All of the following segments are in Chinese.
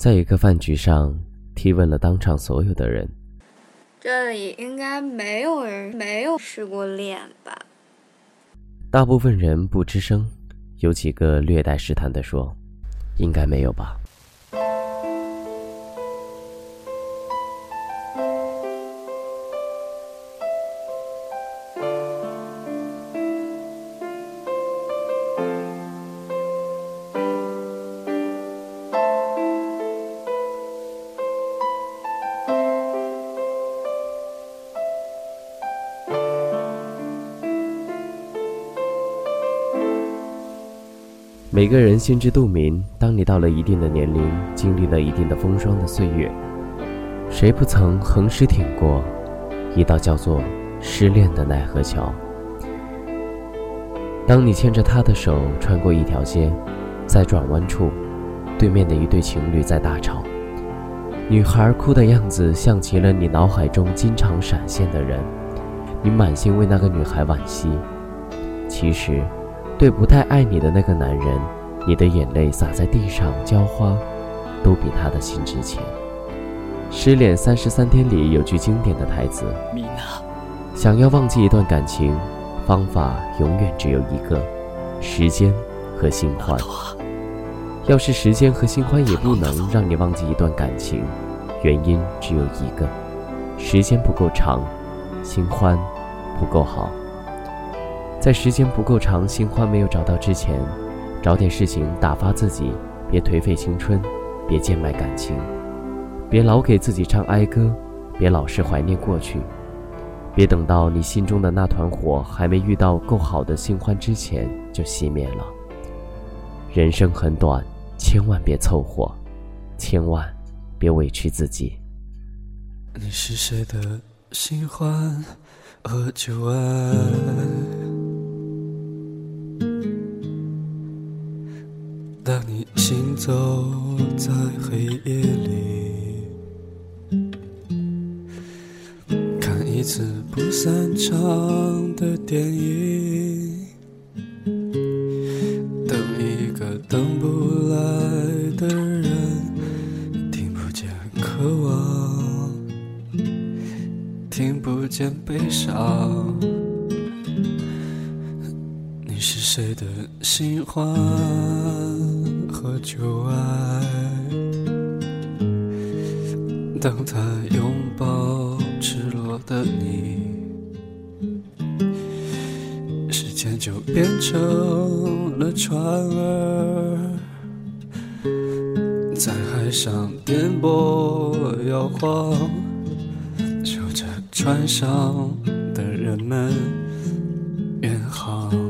在一个饭局上，提问了当场所有的人。这里应该没有人没有失过恋吧？大部分人不吱声，有几个略带试探的说：“应该没有吧。”每个人心知肚明，当你到了一定的年龄，经历了一定的风霜的岁月，谁不曾横尸挺过一道叫做失恋的奈何桥？当你牵着他的手穿过一条街，在转弯处，对面的一对情侣在大吵，女孩哭的样子像极了你脑海中经常闪现的人，你满心为那个女孩惋惜，其实。对不太爱你的那个男人，你的眼泪洒在地上浇花，都比他的心值钱。失恋三十三天里有句经典的台词：米娜，想要忘记一段感情，方法永远只有一个，时间和新欢。要是时间和新欢也不能让你忘记一段感情，原因只有一个，时间不够长，新欢不够好。在时间不够长、新欢没有找到之前，找点事情打发自己，别颓废青春，别贱卖感情，别老给自己唱哀歌，别老是怀念过去，别等到你心中的那团火还没遇到够好的新欢之前就熄灭了。人生很短，千万别凑合，千万别委屈自己。你是谁的新欢和旧爱？当你行走在黑夜里，看一次不散场的电影，等一个等不来的人，听不见渴望，听不见悲伤。你是谁的新欢？和旧爱，当他拥抱赤裸的你，时间就变成了船儿，在海上颠簸摇晃，守着船上的人们远航。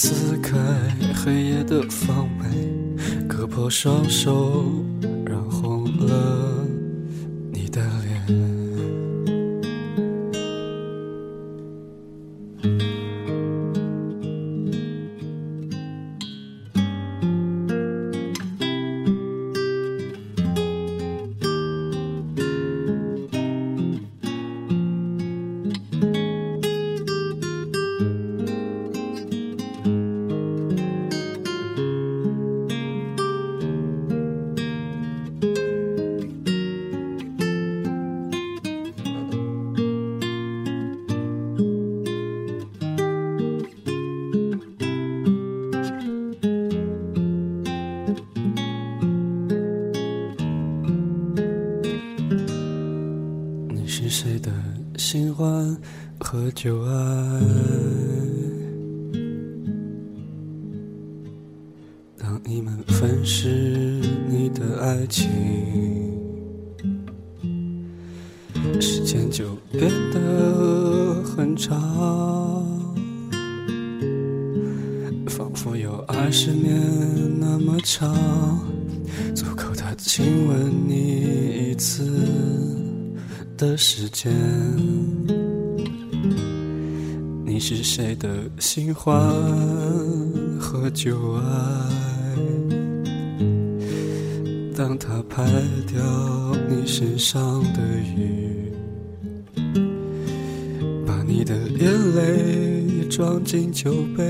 撕开黑夜的防备，割破双手，染红了你的脸。谁的新欢和旧爱，当你们分饰你的爱情，时间就变得很长，仿佛有二十年那么长，足够。他亲吻你一次的时间。你是谁的新欢和旧爱？当他拍掉你身上的雨，把你的眼泪装进酒杯，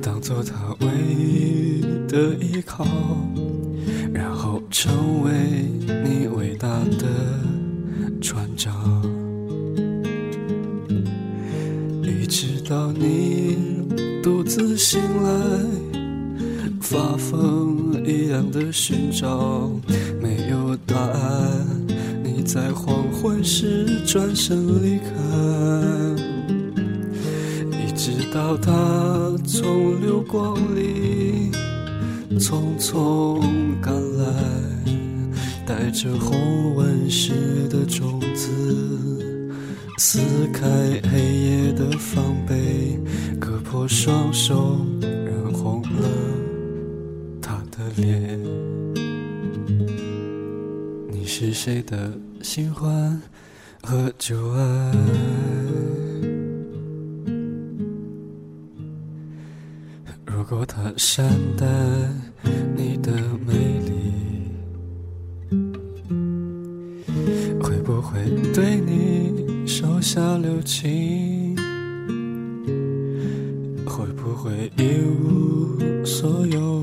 当做他唯一的依靠，成为你伟大的船长。一直到你独自醒来。发疯一样的寻找，没有答案。你在黄昏时转身离开，一直到他从流光里匆匆赶来，带着红纹石的种子，撕开黑夜的防备，割破双手，染红了。脸，你是谁的新欢和旧爱？如果他善待你的美会对你手下留情？会不会一无所有？